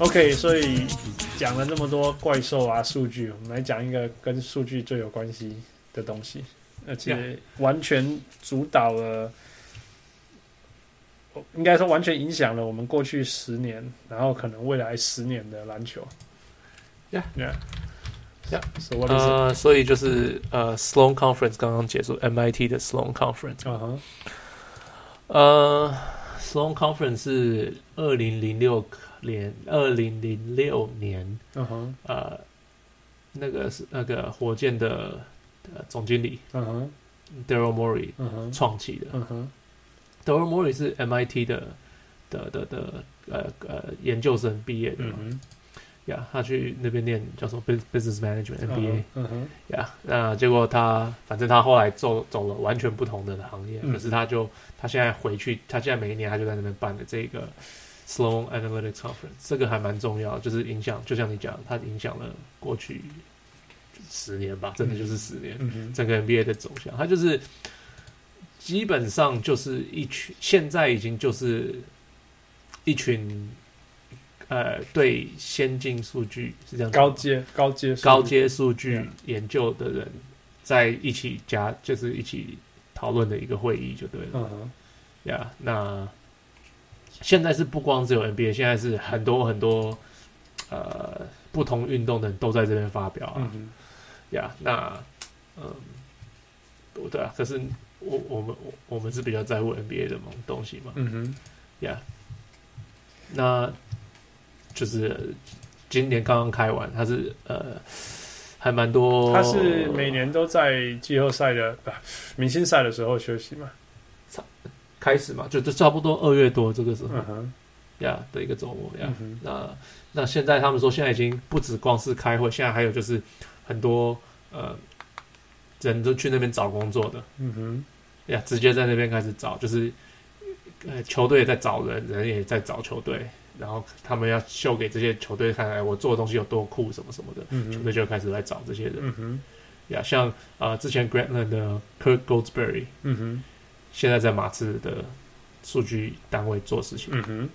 OK，所以讲了那么多怪兽啊、数据，我们来讲一个跟数据最有关系的东西，而且完全主导了，应该说完全影响了我们过去十年，然后可能未来十年的篮球。Yeah, yeah, yeah. So what is it? 呃，所以就是呃，Sloan Conference 刚刚结束，MIT 的 Sloan Conference。嗯哼，呃，Sloan Conference 是二零零六。年二零零六年，嗯哼，呃，那个是那个火箭的呃总经理，嗯哼，Daryl Morey，嗯哼，创起的，嗯哼，Daryl Morey 是 MIT 的的的的呃呃研究生毕业的，嗯哼，呀，他去那边念叫什么 Business Management MBA，嗯哼，呀，那结果他反正他后来走走了完全不同的行业，可是他就他现在回去，他现在每一年他就在那边办的这个。Sloan Analytics Conference 这个还蛮重要，就是影响，就像你讲，它影响了过去十年吧，真的就是十年，嗯、整个 NBA 的走向，它就是基本上就是一群，现在已经就是一群呃，对先进数据是这样高阶高阶高阶数据研究的人在一起加，就是一起讨论的一个会议就对了，嗯哼，呀，那。现在是不光只有 NBA，现在是很多很多呃不同运动的人都在这边发表啊，呀、嗯 yeah，那嗯，对啊，可是我我们我我们是比较在乎 NBA 的东西嘛，嗯哼，呀，那就是今年刚刚开完，他是呃还蛮多，他是每年都在季后赛的不明星赛的时候休息嘛。开始嘛，就就差不多二月多这个时候，呀、嗯 yeah, 的一个周末呀。那那现在他们说，现在已经不止光是开会，现在还有就是很多呃人都去那边找工作的，嗯哼，呀，直接在那边开始找，就是呃球队也在找人，人也在找球队，然后他们要秀给这些球队看，哎我做的东西有多酷什么什么的，嗯、球队就开始来找这些人，嗯哼，呀，像啊、呃、之前 Grantland 的 Kirk Goldsberry，嗯哼。现在在马刺的数据单位做事情，嗯哼，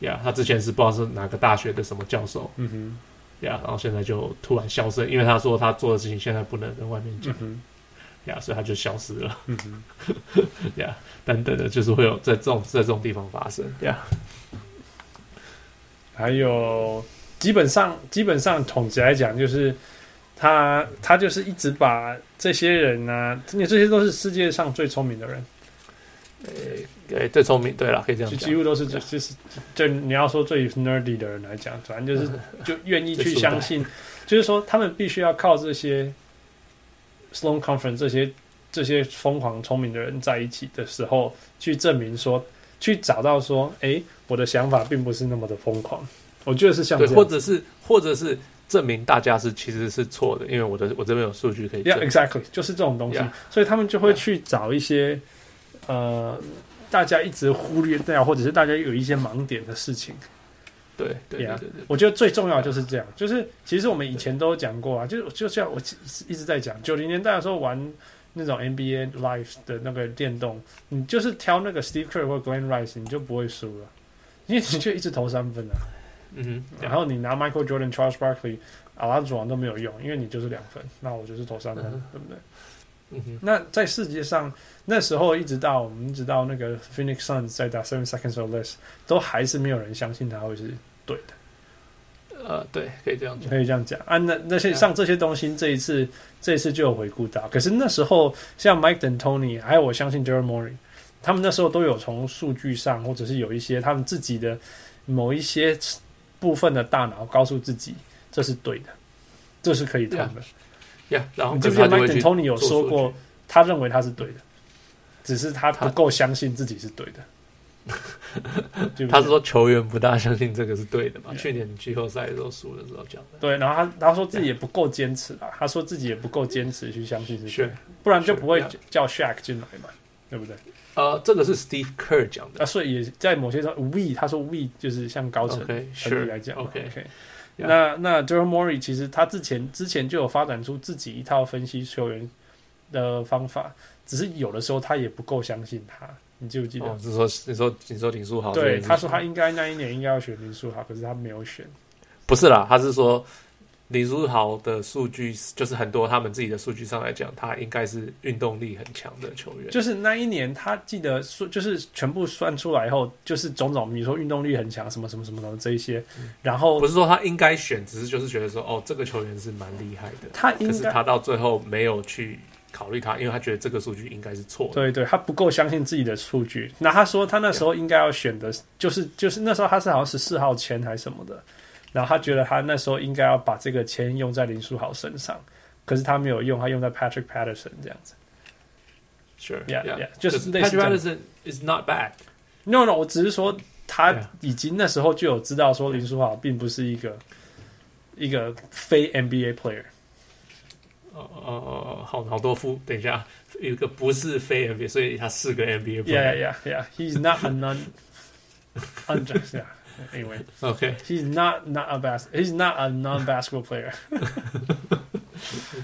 呀，他之前是不知道是哪个大学的什么教授，嗯哼，呀，然后现在就突然消失，因为他说他做的事情现在不能跟外面讲，嗯呀，所以他就消失了，嗯哼，呀，等等的，就是会有在这种在这种地方发生，呀，还有基本上基本上统计来讲，就是他他就是一直把这些人啊，因为这些都是世界上最聪明的人。诶，对，最聪明，对了，可以这样讲，几乎都是，就是，就你要说最 nerdy 的人来讲，反正就是，就愿意去相信，就是说，他们必须要靠这些 Sloan Conference 这些这些疯狂聪明的人在一起的时候，去证明说，去找到说，哎，我的想法并不是那么的疯狂。我觉得是像这样，或者是，或者是证明大家是其实是错的，因为我的我这边有数据可以，Yeah, exactly，就是这种东西，yeah. 所以他们就会去找一些。呃，大家一直忽略掉，或者是大家有一些盲点的事情，对对对，对，对，我觉得最重要就是这样，就是其实我们以前都讲过啊，就就像我一直在讲，九零年代的时候玩那种 NBA Live 的那个电动，你就是挑那个 Steve Kerr 或 Glenn Rice，你就不会输了，因为你就一直投三分啊，嗯哼，然后你拿 Michael Jordan、Charles Barkley、阿拉祖王都没有用，因为你就是两分，那我就是投三分，嗯、对不对？嗯哼，那在世界上。那时候一直到我们一直到那个 Phoenix Suns 在打 Seven Seconds or Less，都还是没有人相信他会是对的。呃，对，可以这样讲，可以这样讲啊。那那些像这些东西，这一次这一次就有回顾到。可是那时候像 Mike D'Antoni，还有我相信 Daryl Morey，他们那时候都有从数据上，或者是有一些他们自己的某一些部分的大脑告诉自己这是对的，这是可以通的。呀、yeah. yeah.，然后你记不记得 Mike D'Antoni 有说过，他认为他是对的。只是他不够相信自己是对的。他是说球员不大相信这个是对的嘛.去年季后赛的时候输的时候讲的。对，然后他他说自己也不够坚持啊，他说自己也不够坚持去相信是对的，不然就不会叫 Shaq 进来嘛，对不对？呃，这个是 Steve Kerr 讲的啊，所以也在某些时候，We 他说 We 就是像高层来讲，OK，那那 Daryl Morey 其实他之前之前就有发展出自己一套分析球员的方法。只是有的时候他也不够相信他，你记不记得？哦，是说你说你说林书豪，对，他说他应该那一年应该要选林书豪，可是他没有选，不是啦，他是说。林书豪的数据就是很多，他们自己的数据上来讲，他应该是运动力很强的球员。就是那一年，他记得说，就是全部算出来以后，就是种种，你说运动力很强，什么什么什么的这一些。然后不是说他应该选，只是就是觉得说，哦，这个球员是蛮厉害的。他应该，可是他到最后没有去考虑他，因为他觉得这个数据应该是错的。对对，他不够相信自己的数据。那他说他那时候应该要选的，就是就是那时候他是好像十四号签还是什么的。然后他觉得他那时候应该要把这个钱用在林书豪身上，可是他没有用，他用在 Patrick Patterson 这样子。Sure，yeah，yeah，就是 Patrick Patterson is not bad。No，No，我只是说他已经那时候就有知道说林书豪并不是一个一个非 NBA player。哦哦哦，好好多副，等一下，有一个不是非 NBA，所以他四个 NBA player。Yeah，yeah，yeah，he's not a non，unjust，yeah。Anyway, okay, he's not not a bas he's not a non-basketball player.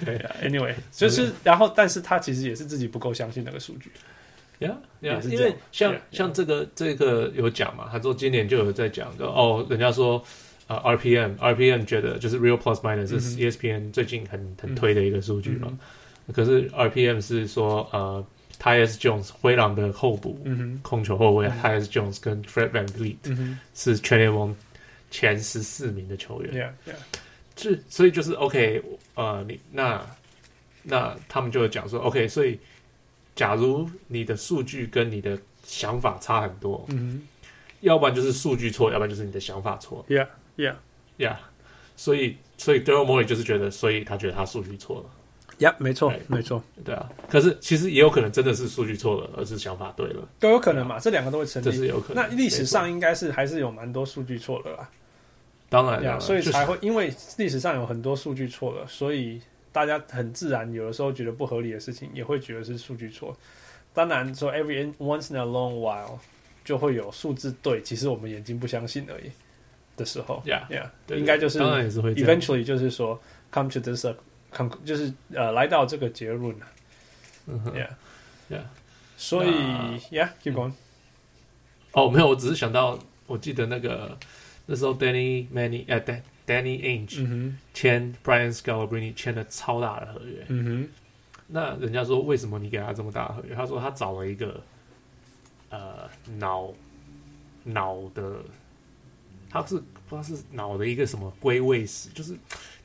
okay, yeah, anyway，就是然后，但是他其实也是自己不够相信那个数据。Yeah, yeah，因为像 yeah, 像这个 yeah. 这个有讲嘛，他说今年就有在讲的哦，人家说啊、呃、RPM RPM 觉得就是 Real Plus Minus 是 ESPN 最近很很推的一个数据嘛，嗯、可是 RPM 是说呃。Tyus Jones 灰狼的候补控球后卫、嗯、Tyus Jones 跟 Fred VanVleet、嗯、是全联盟前十四名的球员。就所以就是 OK，呃，你那那他们就会讲说 OK，所以假如你的数据跟你的想法差很多，嗯，要不然就是数据错，要不然就是你的想法错。Yeah, yeah, yeah. 所以所以 Daryl Morey 就是觉得，所以他觉得他数据错了。呀，没错，没错，对啊。可是其实也有可能真的是数据错了，而是想法对了，都有可能嘛。这两个都会成立，这是有可能。那历史上应该是还是有蛮多数据错了啦。当然呀，所以才会因为历史上有很多数据错了，所以大家很自然有的时候觉得不合理的事情，也会觉得是数据错。当然说 every once in a long while 就会有数字对，其实我们眼睛不相信而已的时候。呀呀，应该就是当然也是会 eventually 就是说 come to this con。就是呃，来到这个结论了。，Yeah，Yeah，所以 Yeah，keep going。哦，没有，我只是想到，我记得那个那时候 Danny Manning 呃，Danny Ainge 签 Brian Scalabrine 签了超大的合约。嗯哼，那人家说为什么你给他这么大的合约？他说他找了一个呃脑脑的，他是不知道是脑的一个什么归位史，就是。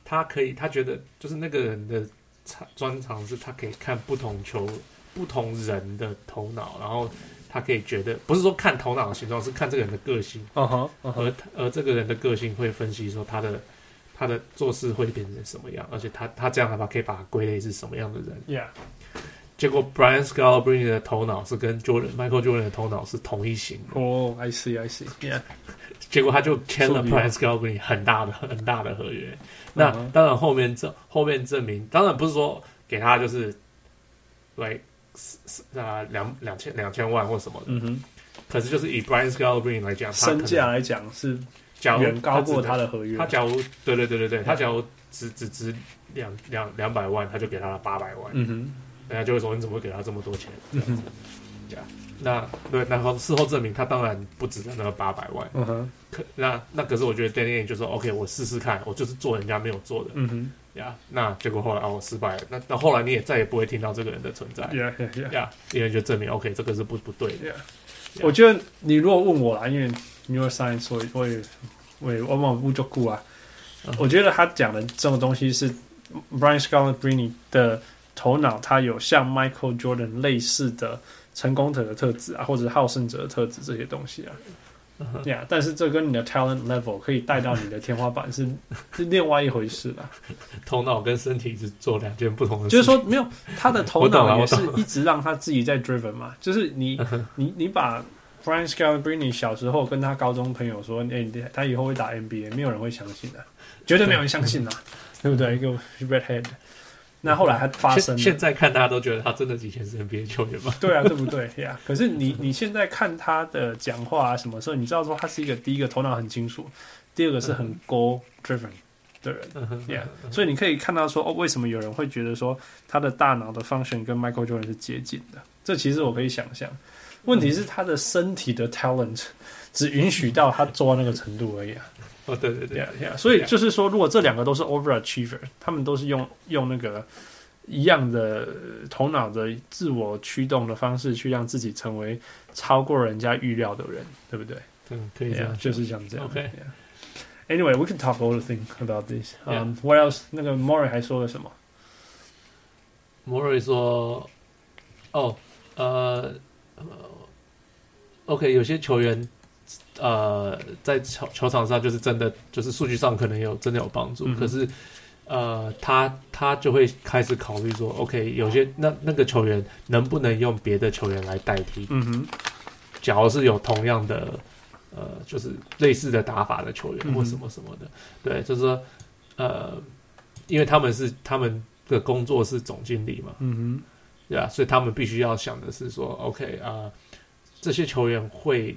他可以，他觉得就是那个人的长专长是，他可以看不同球、不同人的头脑，然后他可以觉得，不是说看头脑的形状，是看这个人的个性。Uh uh huh. 而而这个人的个性会分析说他的他的做事会变成什么样，而且他他这样的话可以把他归类是什么样的人。Yeah。结果 Brian Scalabrine 的头脑是跟 Jordan Michael Jordan 的头脑是同一型。哦、oh,，I see, I see. Yeah。结果他就签了 Brian Scalabrine 很大的很大的合约。那当然，后面证后面证明，当然不是说给他就是，来啊两两千两千万或什么的。嗯哼。可是就是以 Brian Scalabrine 来讲，身价来讲是远高过他的合约。他假如对对对对对，他假如只只值两两两百万，他就给他了八百万。嗯哼。人家就会说你怎么会给他这么多钱？这样子。这样。那对，然后事后证明他当然不止那个八百万。嗯哼。可那那可是我觉得 Danny 就说 OK，我试试看，我就是做人家没有做的。嗯哼。呀，那结果后来啊，我失败了。那那后来你也再也不会听到这个人的存在。呀呀呀！因为就证明 OK，这个是不不对的。我觉得你如果问我啦，因为 Neuroscience 所以我也我也往往不足够啊。我觉得他讲的这种东西是 Brian Scalabrine 的头脑，他有像 Michael Jordan 类似的。成功者的特质啊，或者好胜者的特质这些东西啊，对呀，但是这跟你的 talent level 可以带到你的天花板是是 另外一回事啦。头脑跟身体是做两件不同的事，就是说没有他的头脑也是一直让他自己在 driven 嘛，就是你你你把 Brian Scalabrine 小时候跟他高中朋友说，哎、欸，他以后会打 NBA，没有人会相信的，绝对没有人相信的，对不对？一个 redhead。那后来还发生了，现在看大家都觉得他真的以前是 NBA 球员吗？对啊，对不对呀？yeah, 可是你你现在看他的讲话啊，什么时候你知道说他是一个第一个头脑很清楚，第二个是很 goal driven 的人，Yeah，所以你可以看到说哦，为什么有人会觉得说他的大脑的 function 跟 Michael Jordan 是接近的？这其实我可以想象。问题是他的身体的 talent 只允许到他做到那个程度而已啊。哦，对对对，yeah, yeah, 所以就是说，如果这两个都是 overachiever，他们都是用用那个一样的头脑的自我驱动的方式去让自己成为超过人家预料的人，对不对？嗯，可以这样就是像这样。OK。Anyway, we can talk all the things about this. Um, yeah. what else？那个 Morey 还说了什么？Morey 说：“哦，呃，OK，有些球员。”呃，在球球场上就是真的，就是数据上可能有真的有帮助，嗯、可是呃，他他就会开始考虑说，OK，有些那那个球员能不能用别的球员来代替？嗯哼，假如是有同样的呃，就是类似的打法的球员或什么什么的，嗯、对，就是说呃，因为他们是他们的工作是总经理嘛，嗯哼，对啊，所以他们必须要想的是说，OK 啊、呃，这些球员会。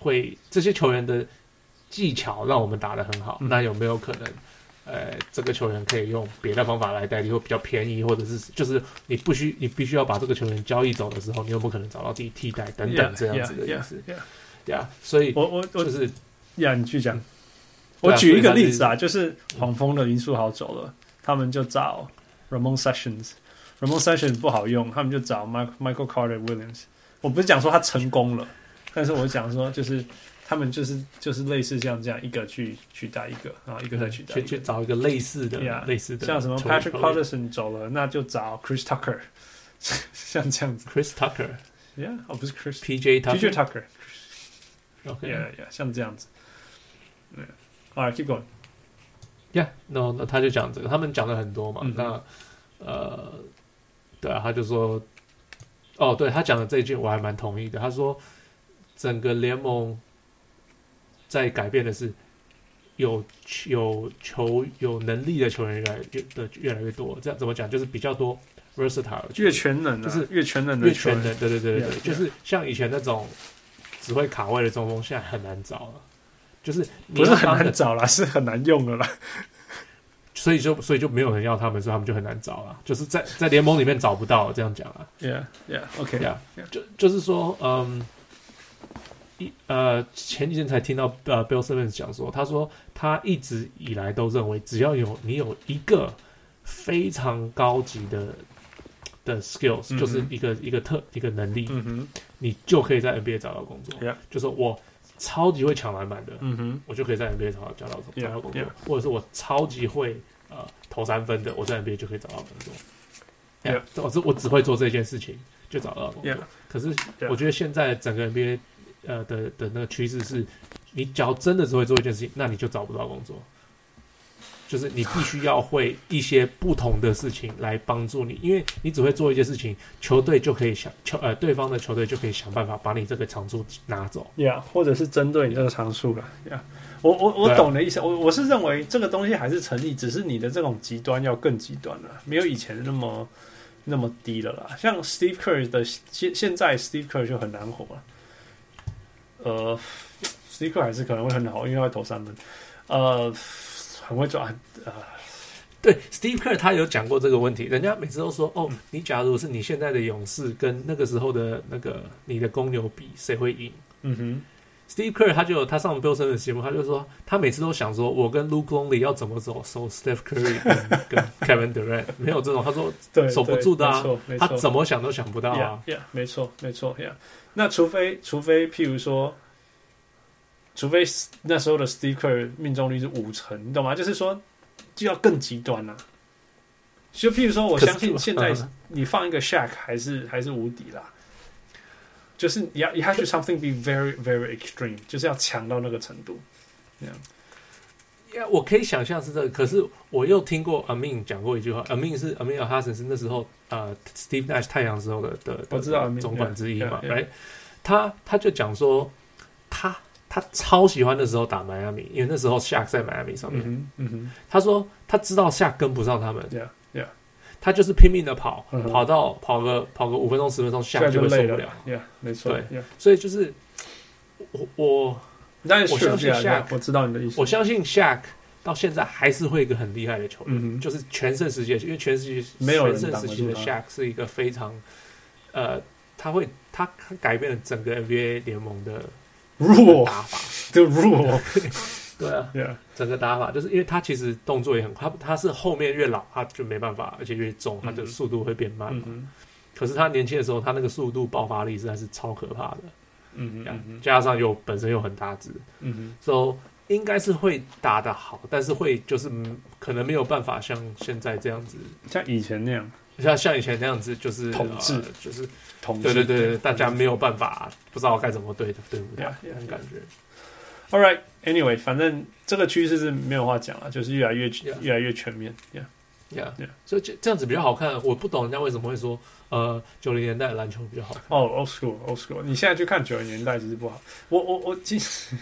会这些球员的技巧让我们打得很好，嗯、那有没有可能，呃，这个球员可以用别的方法来代替，或比较便宜，或者是就是你不需你必须要把这个球员交易走的时候，你有没有可能找到替替代等等这样子的意思？对啊，所以我我我就是呀，你去讲。我举一个例子啊，就是黄蜂的林书豪走了，他们就找 Ramon Sessions，Ramon Sessions 不好用，他们就找 Michael Michael Carter Williams。我不是讲说他成功了。但是我讲说，就是他们就是就是类似像这样一个去取代一个，然后一个再取代，去去找一个类似的，yeah, 类似的，像什么 Patrick Patterson 走了，那就找 Chris Tucker，像这样子。Chris Tucker，yeah，哦不是 Chris，PJ Tucker，PJ Tucker，OK，yeah yeah，像这样子。Alright, keep going. Yeah, no，那他就讲这个，他们讲了很多嘛。那呃，对啊，他就说，哦，对他讲的这一句我还蛮同意的。他说。整个联盟在改变的是有有球有能力的球员越来越的越来越多，这样怎么讲？就是比较多 versatile，越全能，就是越全能的越全能。对对对对对，就是像以前那种只会卡位的中锋，现在很难找了。就是不是很难找了，是很难用的了。所以就所以就没有人要他们，所以他们就很难找了。就是在在联盟里面找不到，这样讲啊。Yeah, yeah, OK, yeah. 就就是说，嗯。一呃，前几天才听到呃，Bill Simmons 讲说，他说他一直以来都认为，只要有你有一个非常高级的的 skills，、嗯、就是一个一个特一个能力，嗯、哼你就可以在 NBA 找到工作。就是我超级会抢篮板的，嗯、哼我就可以在 NBA 找到找到找到工作.或者是我超级会呃投三分的，我在 NBA 就可以找到工作。我只我只会做这件事情就找到工作。可是我觉得现在整个 NBA。呃的的那个趋势是，你只要真的只会做一件事情，那你就找不到工作。就是你必须要会一些不同的事情来帮助你，因为你只会做一件事情，球队就可以想球呃对方的球队就可以想办法把你这个长处拿走。呀，或者是针对你这个长处了。呀，我我我懂的意思，我我是认为这个东西还是成立，只是你的这种极端要更极端了，没有以前那么那么低了啦。像 Steve Kerr 的现现在 Steve Kerr 就很难活了。呃，Steve Kerr 还是可能会很好，因为他投三分，呃，很会抓。呃，对，Steve Kerr 他有讲过这个问题，人家每次都说，哦，你假如是你现在的勇士跟那个时候的那个你的公牛比，谁会赢？嗯哼，Steve Kerr 他就他上 Bill Simmons 的节目，他就说他每次都想说，我跟 Luke Longley 要怎么走，守 Steph Curry 跟，跟 Kevin Durant 没有这种，他说守不住的啊，他怎么想都想不到啊，Yeah，, yeah 没错，没错，Yeah。那除非，除非，譬如说，除非那时候的 Steve Kerr 命中率是五成，你懂吗？就是说，就要更极端了、啊。就譬如说，我相信现在你放一个 Shaq 还是还是无敌啦。就是你要，you have to something be very very extreme，就是要强到那个程度。这样。呀，我可以想象是这个，可是我又听过 Amin 讲过一句话，Amin 是 Amin Elhassan 是那时候呃 Steve Nash 太阳时候的的，我知道总管之一嘛，，right？，他他就讲说，他他超喜欢那时候打迈阿密，因为那时候 Shaq 在迈阿密上面，嗯嗯哼，他说他知道 Shaq 跟不上他们 Yeah，他就是拼命的跑，跑到跑个跑个五分钟十分钟，Shaq 就会受不了，Yeah，没错，对，所以就是我我。我相信 Shaq，我知道你的意思。我相信 Shaq 到现在还是会一个很厉害的球员，嗯、就是全盛时期，因为全盛时期没有全盛时期的 Shaq 是一个非常，呃，他会他他改变了整个 NBA 联盟的弱打法，就弱。对啊，Yeah. 整个打法就是因为他其实动作也很快，他他是后面越老他就没办法，而且越重，他的速度会变慢嘛。嗯、可是他年轻的时候，他那个速度爆发力实在是超可怕的。嗯嗯，加上又本身又很大只，嗯哼，所以应该是会打得好，但是会就是可能没有办法像现在这样子，像以前那样，像像以前那样子就是统治，呃、就是统治，对对对，大家没有办法不知道该怎么对的，对不对？那种感觉。All right, anyway，反正这个趋势是没有话讲了，就是越来越.越来越全面，Yeah, Yeah, yeah. 所以这这样子比较好看。我不懂人家为什么会说，呃，九零年代篮球比较好看。哦、oh,，old school，old school。你现在去看九零年代其实不好。我我我其实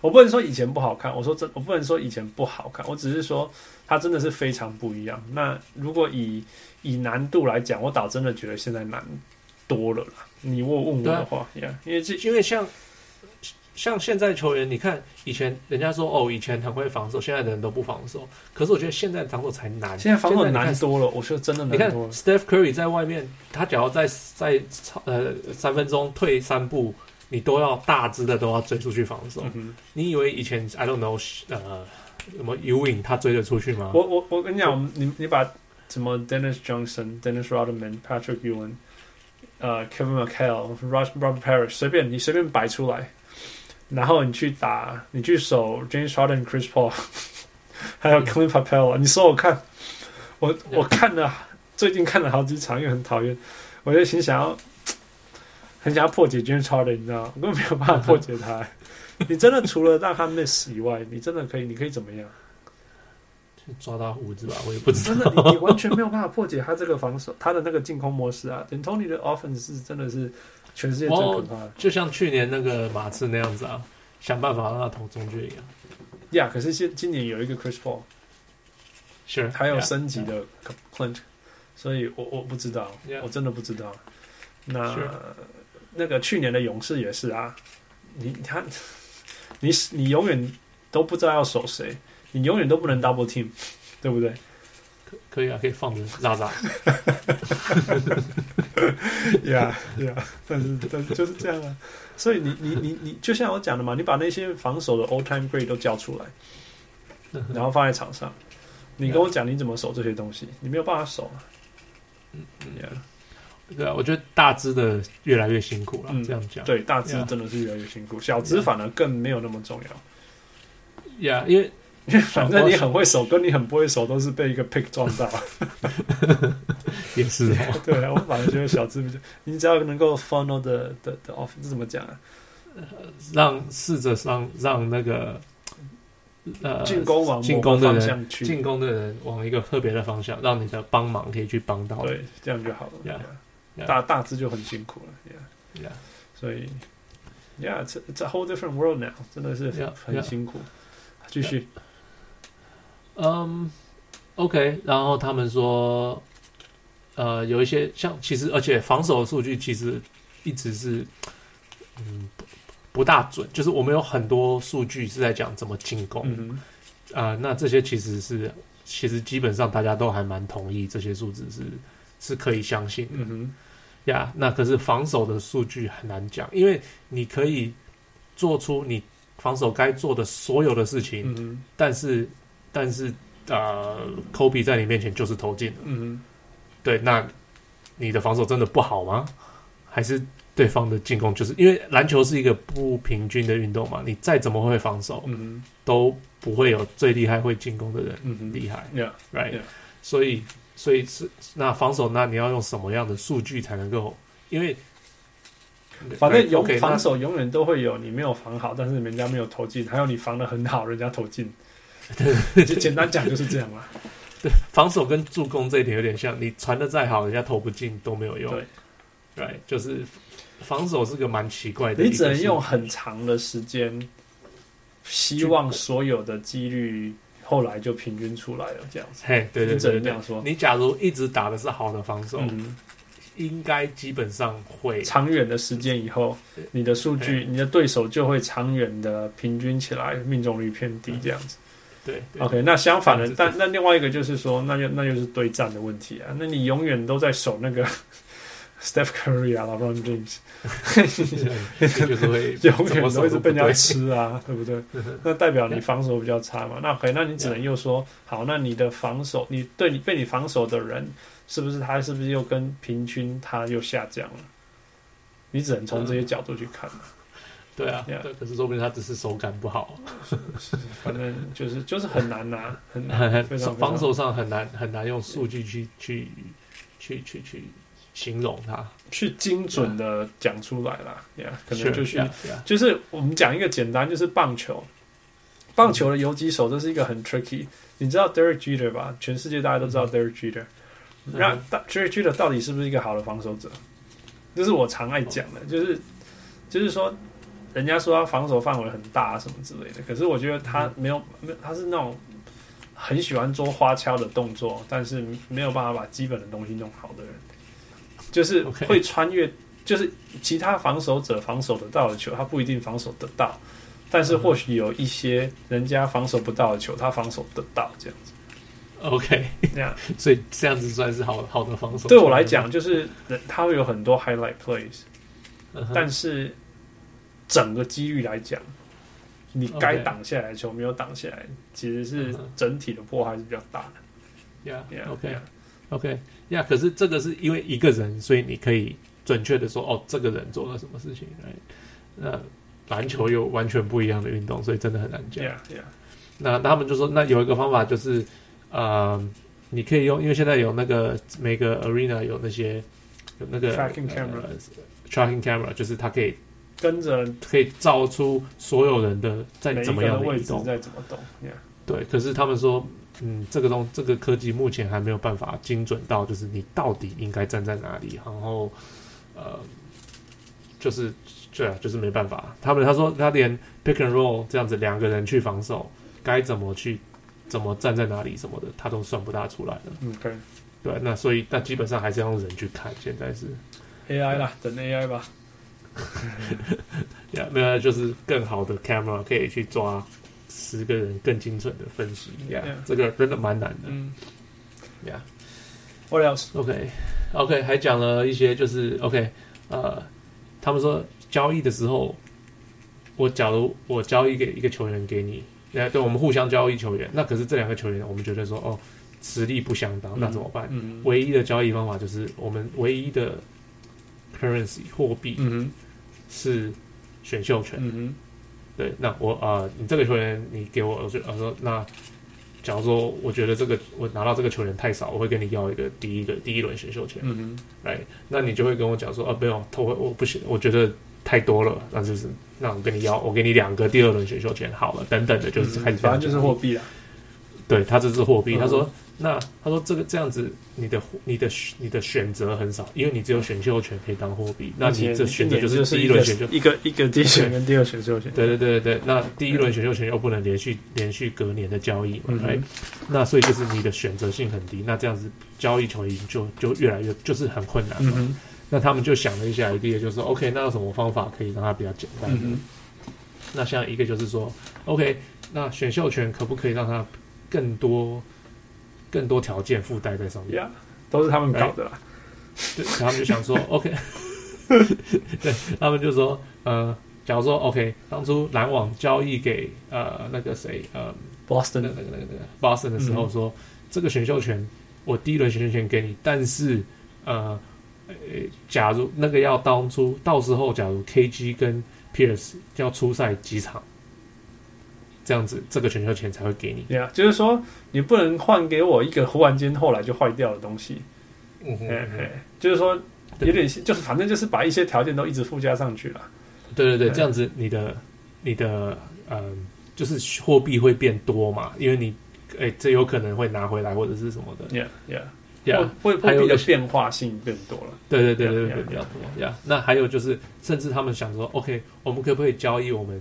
我不能说以前不好看，我说真，我不能说以前不好看，我只是说它真的是非常不一样。那如果以以难度来讲，我倒真的觉得现在难多了啦。你问问我的话，Yeah，因为这因为像。像现在球员，你看以前人家说哦，以前很会防守，现在的人都不防守。可是我觉得现在防守才难，现在防守难多了。我说真的难多了。你看 Steph Curry 在外面，他只要在在呃三分钟退三步，你都要大只的都要追出去防守。嗯、你以为以前 I don't know 呃什么 Ewing 他追得出去吗？我我我跟你讲，你你把什么 Dennis Johnson、Dennis Rodman、Patrick Ewing、呃 Kevin McHale、Robert Parrish 随便你随便摆出来。然后你去打，你去守 James Harden、Chris Paul，还有 Clint Capela，你说我看，我我看了，最近看了好几场，又很讨厌，我就心想要，很想要破解 James Harden，你知道吗？我根本没有办法破解他。你真的除了让他 miss 以外，你真的可以，你可以怎么样？抓他胡子吧，我也不知道。真的，你你完全没有办法破解他这个防守，他的那个进攻模式啊。D'Antoni 的 offense 是真的是。全世界最可怕的，就像去年那个马刺那样子啊，想办法让他投中距一样。呀、yeah，可是现今年有一个 Chris Paul，是还有升级的 Clint，、yeah. 所以我我不知道，yeah. 我真的不知道。那、sure. 那个去年的勇士也是啊，你看，你你永远都不知道要守谁，你永远都不能 double team，对不对？可以啊，可以放着渣渣。呀呀，但是但是就是这样啊。所以你你你你，就像我讲的嘛，你把那些防守的 all time great 都叫出来，然后放在场上，你跟我讲你怎么守这些东西，你没有办法守啊。嗯嗯，对啊，我觉得大只的越来越辛苦了。这样讲，对，大只真的是越来越辛苦，小只反而更没有那么重要。呀，因为。反正你很会守，跟你很不会守都是被一个 pick 撞到。也是、哦，对啊，我反正觉得小智比较，你只要能够 funnel 的的的 offense 怎么讲啊？让试着让让那个呃进攻往进攻的人进攻的人往一个特别的方向，让你的帮忙可以去帮到。对，这样就好了。Yeah, yeah. 大大致就很辛苦了。Yeah, yeah. 所以，Yeah，it's it's a whole different world now，真的是很辛苦。继 Yeah, 续。Yeah. 嗯、um,，OK，然后他们说，呃，有一些像其实，而且防守的数据其实一直是，嗯，不不大准。就是我们有很多数据是在讲怎么进攻，啊、嗯呃，那这些其实是其实基本上大家都还蛮同意这些数字是是可以相信的。嗯，呀、yeah,，那可是防守的数据很难讲，因为你可以做出你防守该做的所有的事情，嗯、但是。但是，呃，科比在你面前就是投进了。嗯，对，那你的防守真的不好吗？还是对方的进攻就是因为篮球是一个不平均的运动嘛？你再怎么会防守，嗯，都不会有最厉害会进攻的人厉害。Yeah, right. Yeah. 所以，所以是那防守，那你要用什么样的数据才能够？因为反正有防守永远都会有你没有防好，但是人家没有投进，还有你防的很好，人家投进。对，就简单讲就是这样嘛。对，防守跟助攻这一点有点像，你传的再好，人家投不进都没有用。对，对、就是防守是个蛮奇怪的。你只能用很长的时间，希望所有的几率后来就平均出来了，这样子。嘿，对对对，只能这样说。你假如一直打的是好的防守，嗯、应该基本上会长远的时间以后，你的数据，你的对手就会长远的平均起来，命中率偏低，这样子。对，对，OK，那相反的，但那另外一个就是说，那就那就是对战的问题啊。那你永远都在守那个 Steph Curry 啊，LeBron James，就是会 永远都一直被人家吃啊，对不对？那代表你防守比较差嘛？那可以，那你只能又说，好，那你的防守，你对你被你防守的人，是不是他是不是又跟平均他又下降了？你只能从这些角度去看嘛。对啊，对，可是说不定他只是手感不好，反正就是就是很难拿，很难，防守上很难很难用数据去去去去去形容它，去精准的讲出来了呀，可能就是就是我们讲一个简单，就是棒球，棒球的游击手这是一个很 tricky，你知道 Derek Jeter 吧？全世界大家都知道 Derek Jeter，那 Derek Jeter 到底是不是一个好的防守者？这是我常爱讲的，就是就是说。人家说他防守范围很大什么之类的，可是我觉得他没有没有，他是那种很喜欢做花俏的动作，但是没有办法把基本的东西弄好的人，就是会穿越，就是其他防守者防守得到的球，他不一定防守得到，但是或许有一些人家防守不到的球，他防守得到这样子。OK，这样，所以这样子算是好好的防守。对我来讲，就是他会有很多 highlight plays，但是。整个机遇来讲，你该挡下来的球没有挡下来，其实是整体的破坏是比较大的。Yeah，OK，OK，呀，可是这个是因为一个人，所以你可以准确的说，哦，这个人做了什么事情。那篮球又完全不一样的运动，所以真的很难讲。Yeah, yeah. 那他们就说，那有一个方法就是，呃，你可以用，因为现在有那个每个 arena 有那些有那个 tracking camera，tracking camera 就是它可以。跟着可以照出所有人的在怎么样的移动，在怎么动。Yeah. 对，可是他们说，嗯，这个东这个科技目前还没有办法精准到，就是你到底应该站在哪里，然后呃，就是对啊，就是没办法。他们他说他连 pick and roll 这样子两个人去防守，该怎么去怎么站在哪里什么的，他都算不大出来了。嗯，对，对，那所以那基本上还是要用人去看。现在是 AI 啦，等 AI 吧。呀，没有，就是更好的 camera 可以去抓十个人更精准的分析。呀，这个真的蛮难的。嗯，呀，What else？OK，OK，还讲了一些，就是 OK，呃，他们说交易的时候，我假如我交易给一个球员给你，哎，对，我们互相交易球员，那可是这两个球员，我们觉得说哦，实力不相当，那怎么办？嗯，唯一的交易方法就是我们唯一的 currency 货币，嗯是选秀权，嗯哼，对，那我啊、呃，你这个球员你给我，我说，我说那，假如说我觉得这个我拿到这个球员太少，我会跟你要一个第一个第一轮选秀权，嗯哼，来，那你就会跟我讲说，啊，不用，投我不行，我觉得太多了，那就是那我跟你要，我给你两个第二轮选秀权，好了，等等的，就是开始，反正就是货币了，对他这是货币，他说。那他说这个这样子，你的你的你的选择很少，因为你只有选秀权可以当货币。那你这选择就是第一轮选秀，一个一个第一选跟第二选秀权。对对对对对，那第一轮选秀权又不能连续连续隔年的交易嘛？哎，那所以就是你的选择性很低。那这样子交易球员就就越来越就是很困难嘛。那他们就想了一下，idea，就是说，OK，那有什么方法可以让它比较简单？那像一个就是说，OK，那选秀权可不可以让它更多？更多条件附带在上面，yeah, 都是他们搞的啦。对，他们就想说，OK，对，他们就说，呃，假如说，OK，当初篮网交易给呃那个谁，呃，Boston 的那个那个那个 Boston 的时候说，嗯、这个选秀权我第一轮选秀权给你，但是呃，假如那个要当初到时候，假如 KG 跟 Pierce 要出赛几场。这样子，这个选秀权才会给你。对啊，就是说你不能换给我一个忽然间后来就坏掉的东西。嗯哼，就是说有点，就是反正就是把一些条件都一直附加上去了。对对对，这样子你的你的嗯，就是货币会变多嘛，因为你哎，这有可能会拿回来或者是什么的。Yeah, yeah, 会会比较变化性更多了。对对对对对，比较多。Yeah，那还有就是，甚至他们想说，OK，我们可不可以交易我们？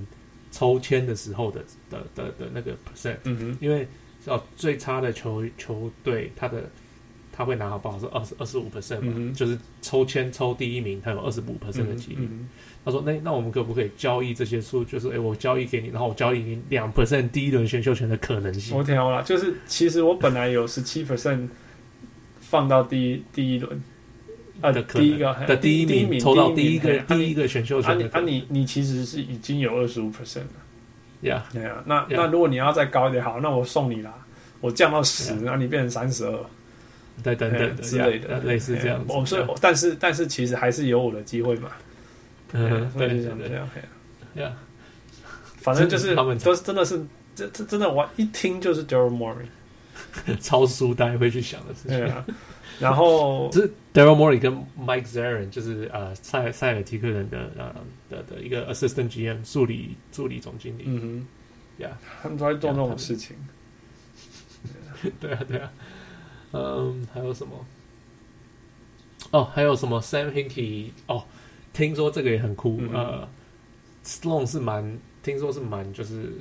抽签的时候的的的的那个 percent，嗯哼，因为哦最差的球球队，他的他会拿好不好是二十二十五 percent 嘛，嗯、就是抽签抽第一名，他有二十五 percent 的几率。嗯嗯、他说那那我们可不可以交易这些数？就是诶，我交易给你，然后我交易你两 percent 第一轮选秀权的可能性。我调了，就是其实我本来有十七 percent 放到第一第一轮。啊，第一个的第一名抽到第一个第第一个选秀权的，啊你你其实是已经有二十五 percent 了，呀，对啊，那那如果你要再高一点，好，那我送你啦，我降到十，那你变成三十二，对等等之类的，类似这样子。我所以，但是但是其实还是有我的机会嘛，嗯，对对对，这样，呀，反正就是他们都是真的是这这真的我一听就是 Daryl Morey，超书呆会去想的事情。然后 是 Daryl Morey 跟 Mike Zarren，就是呃塞塞尔提克人的呃的的一个 Assistant GM 助理助理总经理。嗯哼，呀，他们都在做那种事情。对啊，对啊。嗯，还有什么？哦，还有什么？Sam Hinkie 哦，听说这个也很酷。呃，Sloan 是蛮听说是蛮就是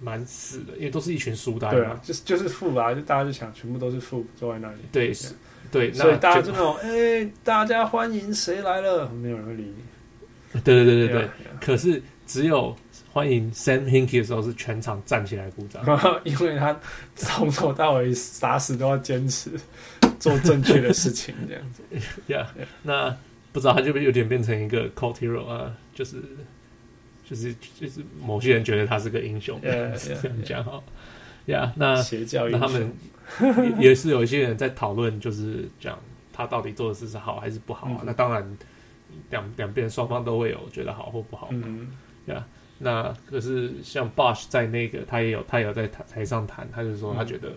蛮死的，因为都是一群书呆。对啊，就是就是富啊，就大家就想全部都是富坐在那里。对，对，所以大家就那种哎，大家欢迎谁来了？没有人会理你。对对对对对。可是只有欢迎 Sam Hinkie 的时候，是全场站起来鼓掌，因为他从头到尾打死都要坚持做正确的事情，这样子。Yeah，那不知道他就有点变成一个 cult hero 啊，就是。就是就是某些人觉得他是个英雄，这样讲哈，呀，那邪教那他们 也是有一些人在讨论，就是讲他到底做的事是好还是不好啊？那当然两两边双方都会有觉得好或不好嘛，呀，那可是像 Bosh 在那个他也有他也有在台台上谈，他就说他觉得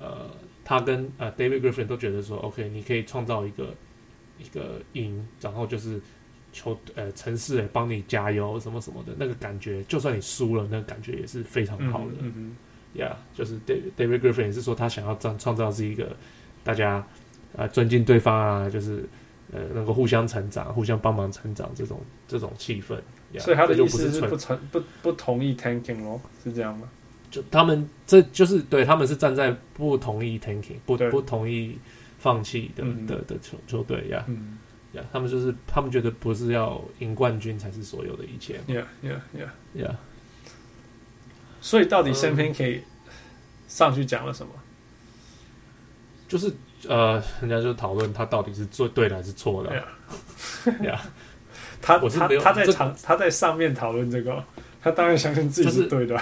呃他跟呃 David Griffin 都觉得说 OK，你可以创造一个一个赢，然后就是。球呃，城市诶，帮你加油什么什么的那个感觉，就算你输了，那个感觉也是非常好的。嗯呀，就是 David David Griffin 也是说他想要创创造是一个大家啊、呃、尊敬对方啊，就是呃能够互相成长、互相帮忙成长这种这种气氛。Yeah, 所以他的意思是不成不不同意 tanking 咯，是这样吗？就他们这就是对他们是站在不同意 tanking 不不同意放弃的、嗯、的的球球队呀。Yeah 嗯他们就是，他们觉得不是要赢冠军才是所有的一切。Yeah, yeah, yeah, yeah. 所以到底 Sam Hinkie 上去讲了什么？就是呃，人家就讨论他到底是做对的还是错的。Yeah，他他他在场他在上面讨论这个，他当然相信自己是对的。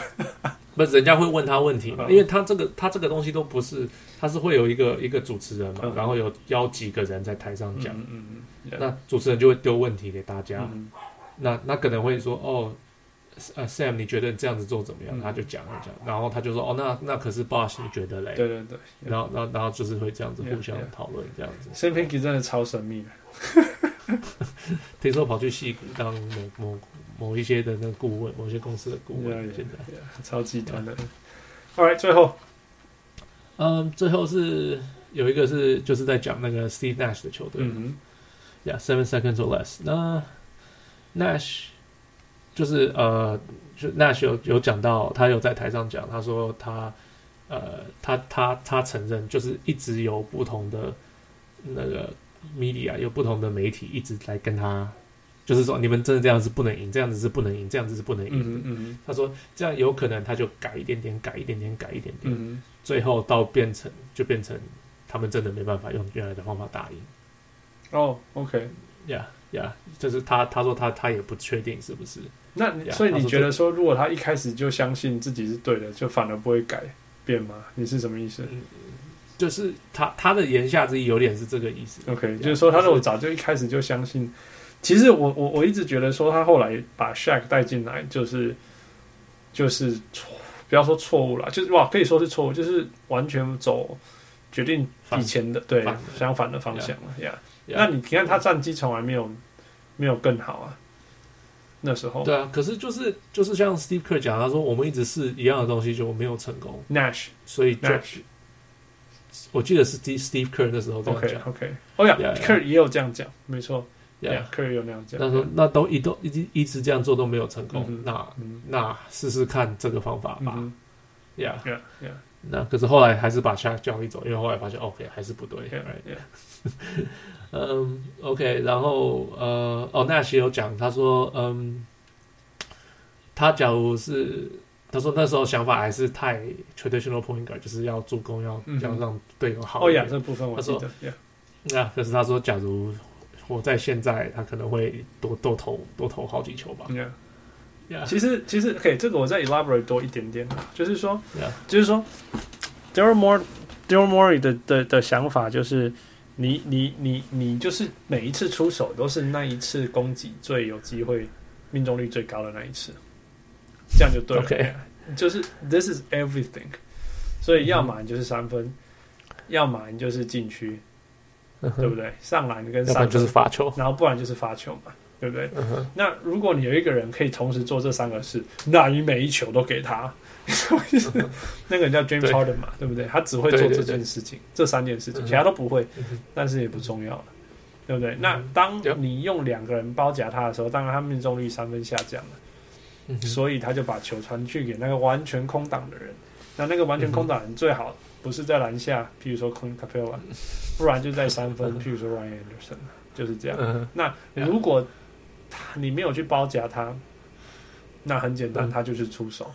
人家会问他问题嘛？因为他这个他这个东西都不是，他是会有一个一个主持人嘛，然后有邀几个人在台上讲。嗯嗯。那主持人就会丢问题给大家，嗯、那那可能会说哦，呃，Sam，你觉得这样子做怎么样？嗯、他就讲了讲，然后他就说哦，那那可是 Boss 你觉得嘞？对对对，然后然后然后就是会这样子互相讨论这样子。Sam Pinky 真的超神秘的，听说跑去戏谷当某某某一些的那个顾问，某些公司的顾问，现在超级团的。All right，最后，嗯，最后是有一个是就是在讲那个 Steve Nash 的球队。嗯 Yeah, seven seconds or less。那 Nash 就是呃，就 Nash 有有讲到，他有在台上讲，他说他呃，他他他承认，就是一直有不同的那个 media，有不同的媒体一直来跟他，就是说你们真的这样子不能赢，这样子是不能赢，这样子是不能赢。嗯嗯。他说这样有可能他就改一点点，改一点点，改一点点，嗯，最后到变成就变成他们真的没办法用原来的方法打赢。哦、oh，OK，Yeah，Yeah，就是他，他说他他也不确定是不是。那 yeah, 所以你觉得说，如果他一开始就相信自己是对的，就反而不会改变吗？你是什么意思？嗯、就是他他的言下之意有点是这个意思。OK，yeah, 就是说他如果早就一开始就相信，其实我我我一直觉得说他后来把 Shaq 带进来，就是就是错，不要说错误了，就是哇，可以说是错误，就是完全走决定以前的对相反的方向了呀。Yeah. Yeah, 那你看他战绩从来没有没有更好啊，那时候对啊，可是就是就是像 Steve Kerr 讲，他说我们一直是一样的东西就没有成功。Nash，所以 Nash，我记得是 Steve Steve Kerr 那时候这样讲。OK，哦呀，Kerr 也有这样讲，没错，Yeah，Kerr 有那样讲。他说那都一都一直一直这样做都没有成功，那那试试看这个方法吧。Yeah，Yeah，Yeah。那可是后来还是把 Shaq 交易走，因为后来发现 OK 还是不对。嗯，OK，然后呃，哦，Nash 有讲，他说，嗯，他假如是，他说那时候想法还是太 traditional point guard，就是要助攻，要要让队友好。哦呀，这部分我记得。那、啊、可是他说，假如我在现在，他可能会多多投多投好几球吧。Yeah. Yeah. 其实其实，OK，这个我再 elaborate 多一点点，就是说，Yeah. 就是说，Daryl Morey，Daryl Morey 的的的想法就是。你你你你就是每一次出手都是那一次攻击最有机会命中率最高的那一次，这样就对了。Okay. 就是 This is everything，所以要么你就是三分，嗯、要么你就是禁区，嗯、对不对？上篮跟三分就是罚球，然后不然就是罚球嘛，对不对、嗯？那如果你有一个人可以同时做这三个事，那你每一球都给他。那个人叫 James Harden 嘛，对不对？他只会做这件事情，这三件事情，其他都不会，但是也不重要了，对不对？那当你用两个人包夹他的时候，当然他命中率三分下降了，所以他就把球传去给那个完全空档的人。那那个完全空档人最好不是在篮下，譬如说 Clint Capela，不然就在三分，譬如说 Ryan Anderson，就是这样。那如果你没有去包夹他，那很简单，他就是出手。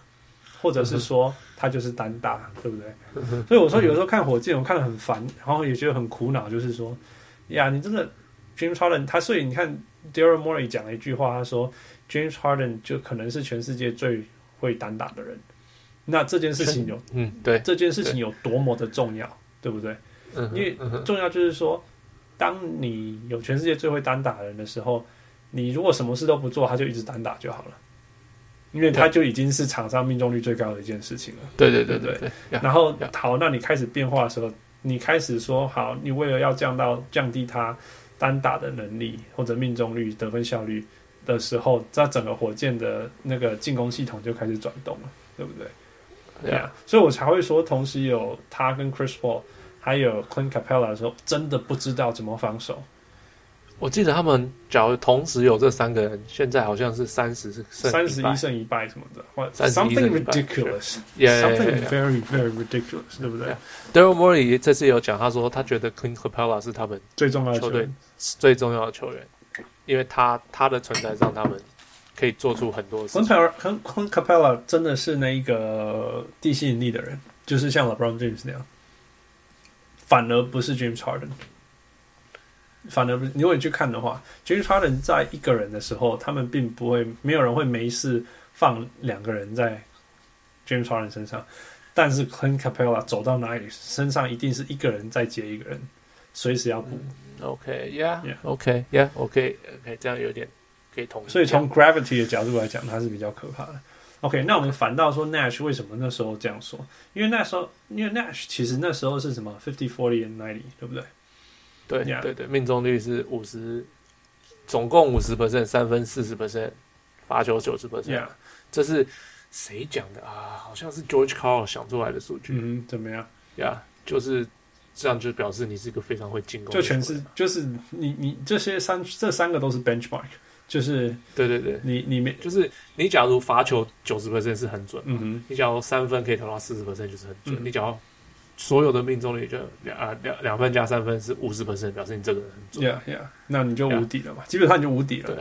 或者是说他就是单打，对不对？所以我说有时候看火箭，我看得很烦，然后也觉得很苦恼，就是说，呀，你真的 James Harden 他，所以你看 Daryl Morey 讲了一句话，他说 James Harden 就可能是全世界最会单打的人。那这件事情有，嗯，对，这件事情有多么的重要，对不对？嗯因为重要就是说，当你有全世界最会单打的人的时候，你如果什么事都不做，他就一直单打就好了。因为他就已经是场上命中率最高的一件事情了。对对对对对。然后好，那你开始变化的时候，你开始说好，你为了要降到降低他单打的能力或者命中率、得分效率的时候，这整个火箭的那个进攻系统就开始转动了，对不对？对啊。所以我才会说，同时有他跟 Chris Paul 还有 Clint Capella 的时候，真的不知道怎么防守。我记得他们假如同时有这三个人，现在好像是三十胜三十一胜一败什么的，或 something ridiculous，something very very ridiculous，对不对？Daryl Morey 这次有讲，他说他觉得 Clint Capella 是他们最重要的球队最重要的球员，因为他他的存在让他们可以做出很多事。Clint Capela 真的是那一个地吸引力的人，就是像 LeBron James 那样，反而不是 James Harden。反而如果你去看的话，James Harden 在一个人的时候，他们并不会，没有人会没事放两个人在 James Harden 身上。但是 Clint Capela 走到哪里，身上一定是一个人在接一个人，随时要补。OK，Yeah，OK，Yeah，OK，OK，这样有点可以同意。所以从 Gravity 的角度来讲，它是比较可怕的。OK，那我们反倒说 Nash 为什么那时候这样说？因为那时候，因为 Nash 其实那时候是什么 fifty forty and ninety，对不对？对、yeah. 对对，命中率是五十，总共五十 percent，三分四十 percent，罚球九十 percent。这是谁讲的啊？好像是 George Carl 想出来的数据。嗯，怎么样？呀、yeah,，就是这样，就表示你是一个非常会进攻的。就全是，就是你你这些三这三个都是 benchmark，就是对对对，你你没就是你假如罚球九十 percent 是很准，嗯哼，你假如三分可以投到四十 percent 就是很准，嗯、你假如。所有的命中率就两啊两两分加三分是五十 percent，表示你这个人很准。Yeah, yeah，那你就无敌了嘛.基本上你就无敌了，对，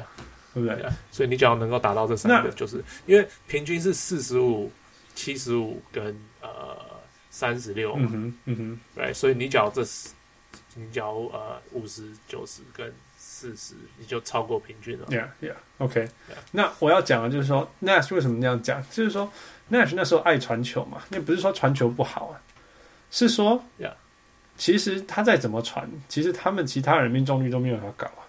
对不对.所以你只要能够达到这三个，就是因为平均是四十五、七十五跟呃三十六，嗯哼，嗯哼，对，所以你只要这，你只要呃五十九十跟四十，你就超过平均了。Yeah，Yeah，OK。那我要讲的就是说，Nash 为什么那样讲？就是说，Nash 那时候爱传球嘛，那不是说传球不好啊。是说，yeah. 其实他再怎么传，其实他们其他人命中率都没有他高啊，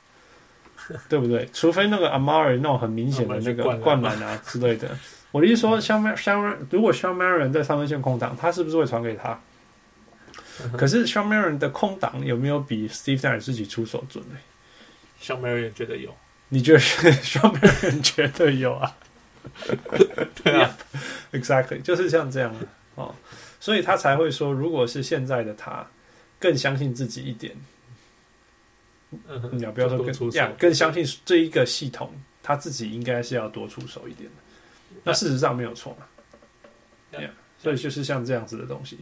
对不对？除非那个 Amari 那种很明显的那个灌篮啊之类的。我的意思说，像 Shawn 如果 Shawn Marion 在三分线空档，他是不是会传给他？可是 Shawn Marion 的空档有没有比 Steve Nash 自己出手准呢？Shawn Marion 觉得有，你觉得 Shawn Marion 觉得有啊？对啊，Exactly，就是像这样哦。所以他才会说，如果是现在的他，更相信自己一点。嗯，你要不要说更呀？更相信这一个系统，他自己应该是要多出手一点的。那事实上没有错嘛？所以就是像这样子的东西。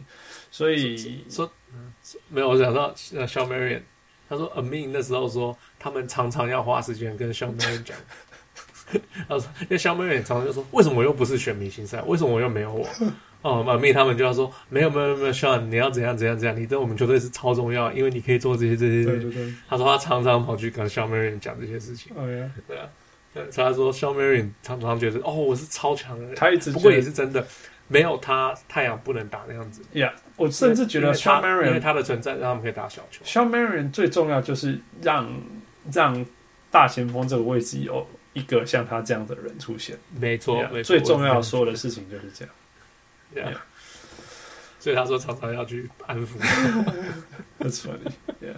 所以说，没有我想到呃，Shawn Marion，他说 Amin 那时候说，他们常常要花时间跟 Shawn Marion 讲。他说，因为肖梅伦常常就说，为什么我又不是选明星赛？为什么我又没有我？哦，，Amin 他们就要说，没有没有没有，Sean，你要怎样怎样怎样？你对我们球队是超重要，因为你可以做这些这些。对对对。他说他常常跑去跟肖梅伦讲这些事情。对啊。所以他说肖梅伦常常觉得，哦，我是超强的人。他一直不过也是真的，没有他太阳不能打那样子。Yeah，我甚至觉得肖梅伦因为他的存在让他们可以打小球。s h a n Marion 最重要就是让让大前锋这个位置有一个像他这样的人出现。没错，没错。最重要说的事情就是这样。Yeah. 所以他说常常要去安抚。That's funny. Yeah.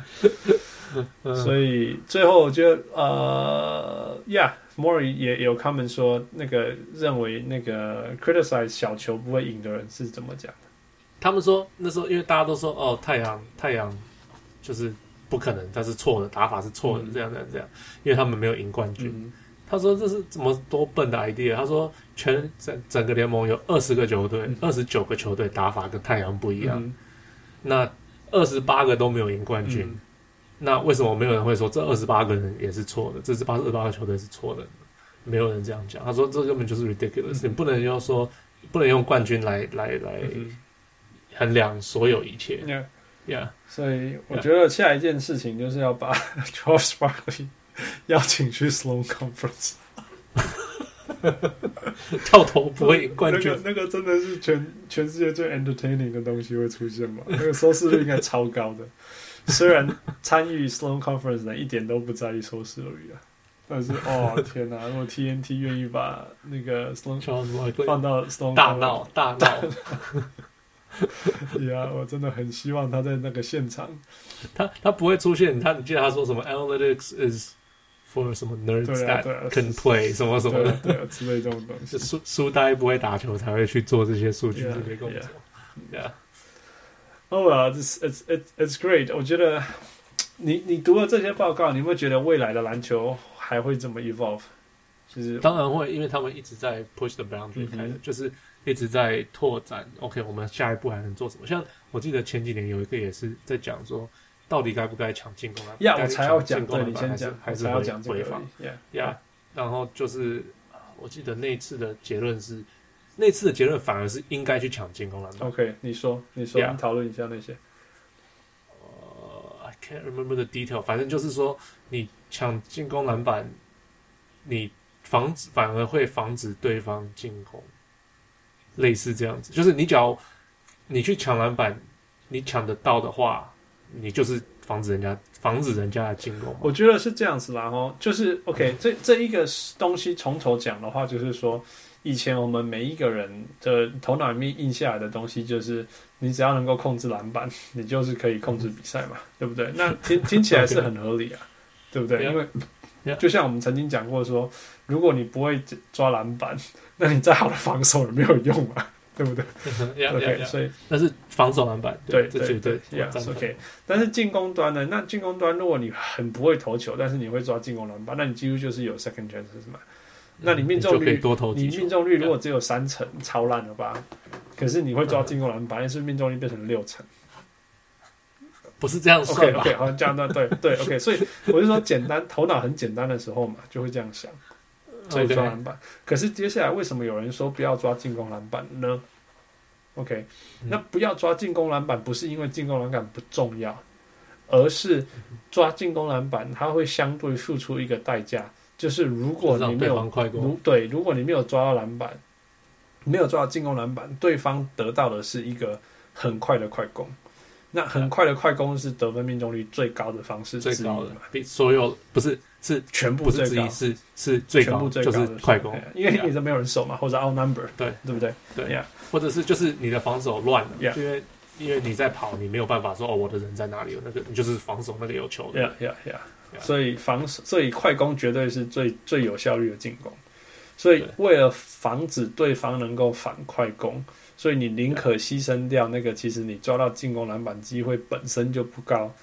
所以最后我觉得呃，Yeah，Maury 也有他们说那个认为那个 criticize 小球不会赢的人是怎么讲的？他们说那时候因为大家都说哦，太阳太阳就是不可能，他是错的，打法是错的，嗯、这样这样这样，因为他们没有赢冠军。嗯他说：“这是怎么多笨的 idea？” 他说全：“全整整个联盟有二十个球队，二十九个球队打法跟太阳不一样。嗯、那二十八个都没有赢冠军，嗯、那为什么没有人会说这二十八个人也是错的？这是八十八个球队是错的？没有人这样讲。他说这根本就是 ridiculous，、嗯、你不能要说不能用冠军来来来衡量所有一切。Yeah, yeah. 所以我觉得下一件事情就是要把 Charles Barkley 邀请去 Sloan Conference，跳投不会赢冠军，那个，那个真的是全全世界最 entertaining 的东西会出现吗？那个收视率应该超高的。虽然参与 Sloan Conference 的一点都不在意收视率啊，但是哦天哪！如果 TNT 愿意把那个 Sloan 放到 Sloan 大闹大闹。呀，yeah, 我真的很希望他在那个现场，他他不会出现。他你记得他说什么？Analytics is for 什么 nerds that can play 什么什么的，对之类这种东西。书书呆不会打球才会去做这些数据这些工作。Yeah，哦，it's it's it's it's great。我觉得你你读了这些报告，你会觉得未来的篮球还会怎么 evolve？其实当然会，因为他们一直在 push the boundary，开的就是。一直在拓展，OK，我们下一步还能做什么？像我记得前几年有一个也是在讲说，到底该不该抢进攻篮板？我才要讲，对，你先讲，还是要讲回防？呀，然后就是我记得那次的结论是，那次的结论反而是应该去抢进攻篮板。OK，你说，你说，你讨论一下那些。呃，I can't remember the detail，反正就是说，你抢进攻篮板，你防止反而会防止对方进攻。类似这样子，就是你只要你去抢篮板，你抢得到的话，你就是防止人家防止人家的进攻。我觉得是这样子啦，哦，就是 OK，这这一个东西从头讲的话，就是说以前我们每一个人的头脑里面印下来的东西，就是你只要能够控制篮板，你就是可以控制比赛嘛，对不对？那听听起来是很合理啊，对不对？因为就像我们曾经讲过说，如果你不会抓篮板，那你再好的防守也没有用嘛，对不对？OK，所以那是防守篮板，对对对，OK。但是进攻端呢？那进攻端如果你很不会投球，但是你会抓进攻篮板，那你几乎就是有 second chances 嘛。那你命中率，你命中率如果只有三成，超烂了吧？可是你会抓进攻篮板，但是命中率变成六成。不是这样算吧？对，好像这样的，对对，OK。所以我就说，简单头脑很简单的时候嘛，就会这样想，抓篮板。可是接下来为什么有人说不要抓进攻篮板呢？OK，那不要抓进攻篮板，不是因为进攻篮板不重要，而是抓进攻篮板，它会相对付出一个代价，就是如果你没有如对，如果你没有抓到篮板，没有抓到进攻篮板，对方得到的是一个很快的快攻。那很快的快攻是得分命中率最高的方式，最高的比所有不是是全部最高，是是最高，就是快攻，因为你都没有人守嘛，或者 outnumber，对对不对？对呀，或者是就是你的防守乱了，因为因为你在跑，你没有办法说哦，我的人在哪里？有那个你就是防守那个有球的，呀呀呀！所以防守，所以快攻绝对是最最有效率的进攻。所以为了防止对方能够反快攻。所以你宁可牺牲掉那个，其实你抓到进攻篮板机会本身就不高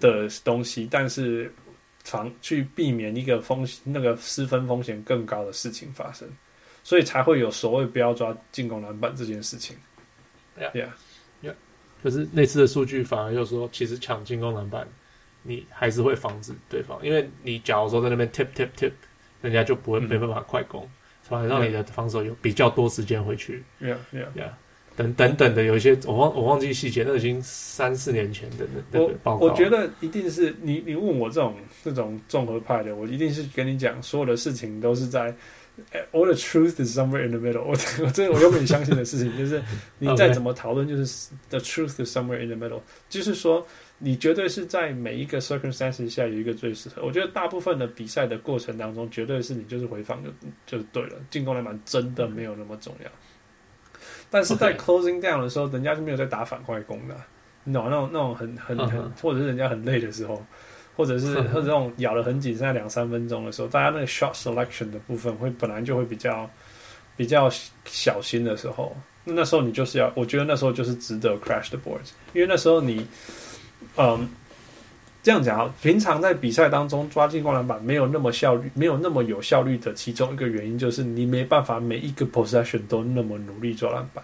的东西，但是防去避免一个风险，那个失分风险更高的事情发生，所以才会有所谓不要抓进攻篮板这件事情。对呀，呀，可是那次的数据反而又说，其实抢进攻篮板，你还是会防止对方，因为你假如说在那边 tip tip tip，人家就不会没办法快攻，反而让你的防守有比较多时间回去。Yeah, yeah, yeah. 等等等的，有一些我忘我忘记细节，那已经三四年前的那那个报告。我觉得一定是你你问我这种这种综合派的，我一定是跟你讲，所有的事情都是在 all the truth is somewhere in the middle 我。我我这我永远相信的事情就是，你再怎么讨论，就是 the truth is somewhere in the middle，就是说你绝对是在每一个 circumstances 下有一个最适合。我觉得大部分的比赛的过程当中，绝对是你就是回防就就是对了，进攻篮板真的没有那么重要。但是在 closing down 的时候，人家是没有在打反快攻的，你懂那种那种很很很，或者是人家很累的时候，或者是或者这种咬得很紧，剩下两三分钟的时候，大家那个 shot selection 的部分会本来就会比较比较小心的时候，那那时候你就是要，我觉得那时候就是值得 crash the boards，因为那时候你，嗯。这样讲啊，平常在比赛当中抓进攻篮板没有那么效率，没有那么有效率的其中一个原因就是你没办法每一个 possession 都那么努力抓篮板，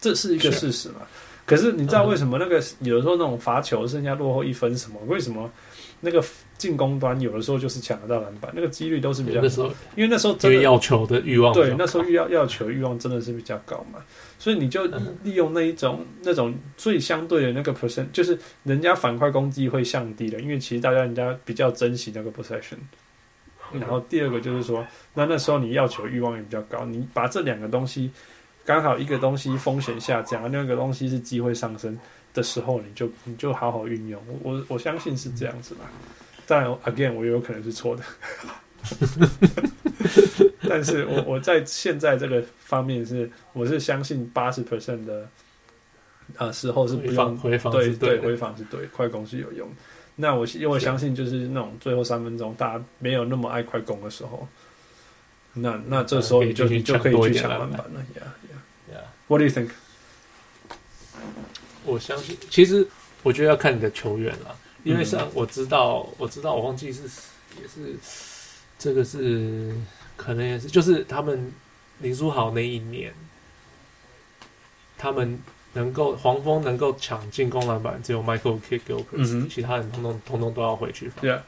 这是一个事实嘛。可是你知道为什么那个有的时候那种罚球剩下落后一分什么？为什么那个进攻端有的时候就是抢得到篮板，那个几率都是比较高，因为那时候真的要求的欲望对，那时候要要求欲望真的是比较高嘛。所以你就利用那一种、嗯、那种最相对的那个 percent，就是人家反快攻击会降低的，因为其实大家人家比较珍惜那个 possession。然后第二个就是说，那那时候你要求欲望也比较高，你把这两个东西刚好一个东西风险下降，另一个东西是机会上升的时候，你就你就好好运用。我我相信是这样子吧。当然，again，我也有可能是错的。但是我我在现在这个方面是，我是相信八十 percent 的啊时候是不用回防，对对回防是对，快攻是有用。那我因为我相信就是那种最后三分钟大家没有那么爱快攻的时候，那那这时候你就你就可以去抢篮板了。Yeah, yeah, yeah. What do you think？我相信，其实我觉得要看你的球员了，因为像我知道，我知道，我忘记是也是。这个是可能也是，就是他们林书豪那一年，他们能够黄蜂能够抢进攻篮板，只有 Michael Kidd-Gilchrist，嗯，其他人通通通通都要回去防。Yeah，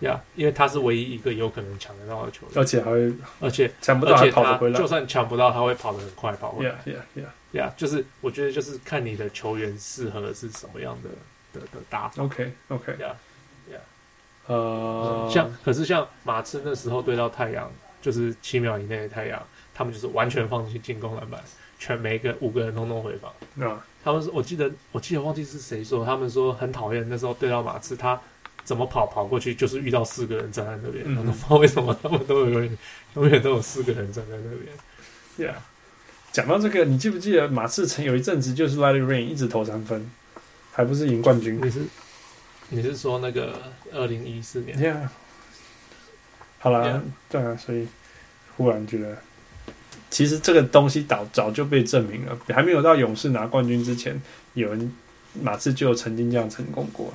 呀，因为他是唯一一个有可能抢得到的球员，而且还会，而且抢不到还跑得回来，就算抢不到，他会跑得很快跑回来。Yeah，Yeah，Yeah，呀，就是我觉得就是看你的球员适合的是什么样的的的打法。OK，OK，Yeah。呃，像可是像马刺那时候对到太阳，就是七秒以内的太阳，他们就是完全放弃进攻篮板，全每个五个人通通回防。嗯，他们说，我记得我记得忘记是谁说，他们说很讨厌那时候对到马刺，他怎么跑跑过去就是遇到四个人站在那边，嗯、然后不知道为什么他们都有永远永远都有四个人站在那边。Yeah，讲到这个，你记不记得马刺曾有一阵子就是 Riley Reign 一直投三分，还不是赢冠军？你是你是说那个？二零一四年，Yeah，好了.对啊，所以忽然觉得，其实这个东西早早就被证明了，还没有到勇士拿冠军之前，有人马刺就曾经这样成功过。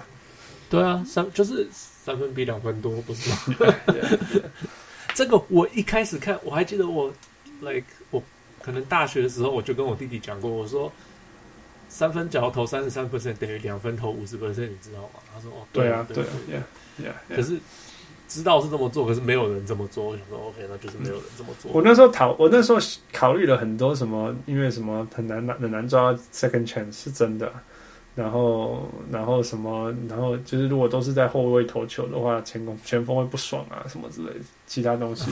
对啊，三就是三分比两分多，不是吗 这个我一开始看，我还记得我，like 我可能大学的时候，我就跟我弟弟讲过，我说。三分只要投三十三 percent 等于两分投五十 percent，你知道吗？他说：“哦，对啊，对啊。可是知道是这么做，可是没有人这么做。我想说，OK，那就是没有人这么做。我那时候考，我那时候考虑了很多什么，因为什么很难拿，很难抓 second chance 是真的。然后，然后什么，然后就是如果都是在后卫投球的话，前攻前锋会不爽啊，什么之类的，其他东西。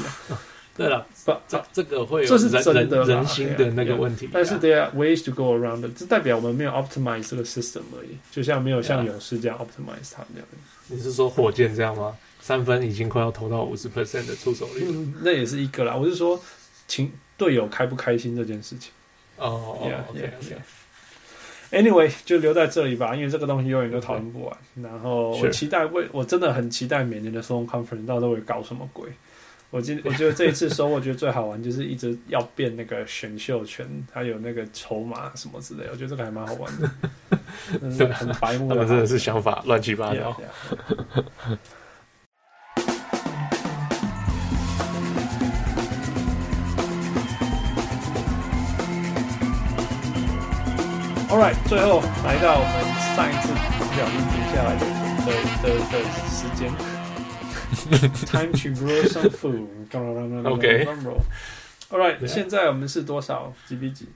对了，不，这这个会有这是真的人心的那个问题。但是 there are ways to go around，这代表我们没有 optimize 这个 system 而已，就像没有像勇士这样 optimize 它这样。你是说火箭这样吗？三分已经快要投到五十 percent 的出手率，那也是一个啦。我是说，情队友开不开心这件事情。哦，OK Anyway，就留在这里吧，因为这个东西永远都讨论不完。然后我期待为，我真的很期待每年的 Sloan Conference 到时候会搞什么鬼。我今我觉得这一次收获，我觉得最好玩就是一直要变那个选秀权，还有那个筹码什么之类的，我觉得这个还蛮好玩的。真的很白目，他们真的是想法乱七八糟。All right，最后来到我们上一次不小心停下来的的的的时间。Time to grow some food. OK。All right，现在我们是多少？几比几？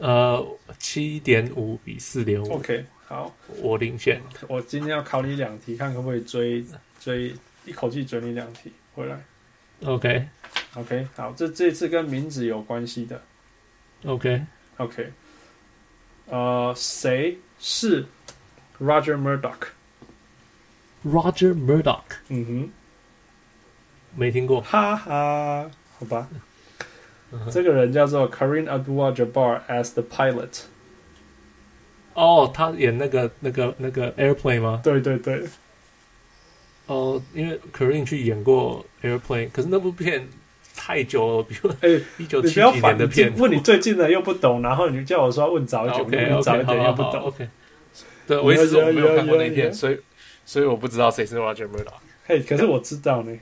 呃，七点五比四点五。OK，好，我领先。我今天要考你两题，看可不可以追追一口气追你两题回来。OK，OK，、okay. okay, 好，这这次跟名字有关系的。OK，OK，Okay. Okay. 呃，谁是 Roger Murdoch？Roger Murdoch，嗯哼，没听过，哈哈，好吧。这个人叫做 Kareem Abdul-Jabbar as the pilot。哦，他演那个、那个、那个 Airplane 吗？对对对。哦，因为 Kareem 去演过 Airplane，可是那部片太久了，比如哎，一九七几年的片。问你最近的又不懂，然后你就叫我说问早一点问早一点又不懂。OK，对，我一直说我没有看过那片，所以所以我不知道谁是 Roger Murdoch。嘿，可是我知道呢。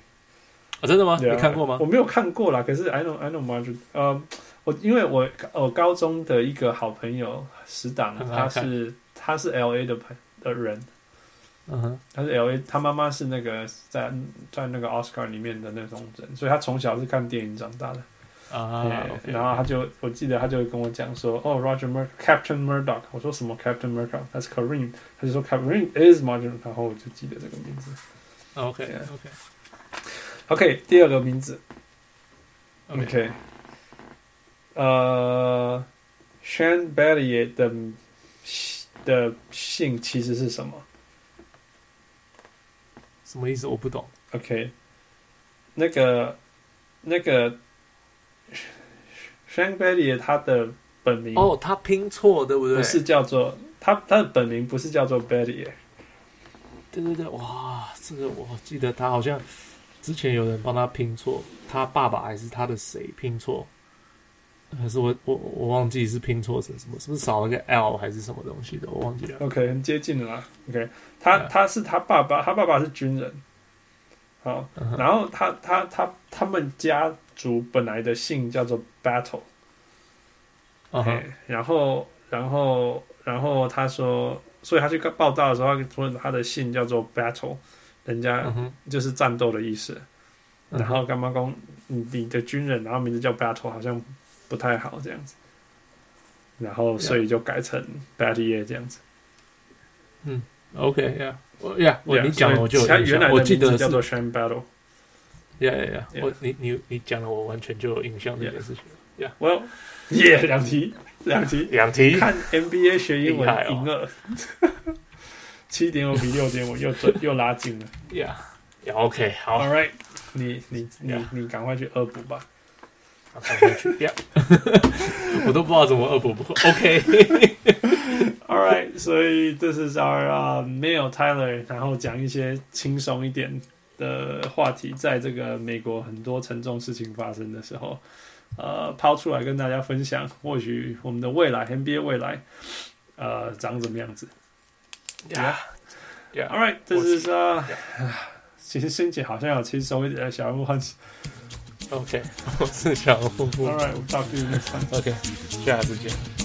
啊，真的吗？你看过吗？我没有看过啦。可是 I know I know Roger。呃，我因为我我高中的一个好朋友死党，他是他是 L A 的朋的人。嗯哼，他是 L A，他妈妈是那个在在那个奥斯卡里面的那种人，所以他从小是看电影长大的啊。然后他就我记得他就跟我讲说，哦，Roger Mur，Captain Murdoch。我说什么 Captain Murdoch？他是 Kareem，他就说 Kareem is Roger，然后我就记得这个名字。OK OK OK，第二个名字。OK，呃，Shane Battier 的的姓其实是什么？什么意思？我不懂。OK，那个那个 Shane Battier 他的本名哦，他拼错对不对？不是叫做他他的本名不是叫做 Battier。对对对，哇，这个我记得他好像之前有人帮他拼错，他爸爸还是他的谁拼错？还是我我我忘记是拼错成什么？是不是少了个 L 还是什么东西的？我忘记了。OK，很接近了啦。OK，他.他是他爸爸，他爸爸是军人。好，uh. 然后他他他他们家族本来的姓叫做 Battle。Uh huh. 然后然后然后他说，所以他去报道的时候，他说他的姓叫做 Battle，人家就是战斗的意思。Uh huh. 然后干嘛公你的军人，然后名字叫 Battle，好像。不太好这样子，然后所以就改成 Battier 这样子。嗯，OK 呀，我呀，我你讲了我就他原来的我记得叫做 Shane Battle。呀呀呀，我你你你讲了，我完全就有印象这件事情。呀，我耶两题两题两题，看 NBA 学英文赢了，七点五比六点五又准又拉近了。呀呀，OK 好，All right，你你你你赶快去恶补吧。我都不知道怎么恶补不 OK，All right，所以这是 our 没有 Tyler，然后讲一些轻松一点的话题，在这个美国很多沉重事情发生的时候，呃，抛出来跟大家分享，或许我们的未来 NBA 未来，呃，长怎么样子？Yeah，Yeah，All right，这是说，其实心情好像有轻松一点的小人物。OK，我是小人物。All right, we'll talk to you next time. OK，下次见。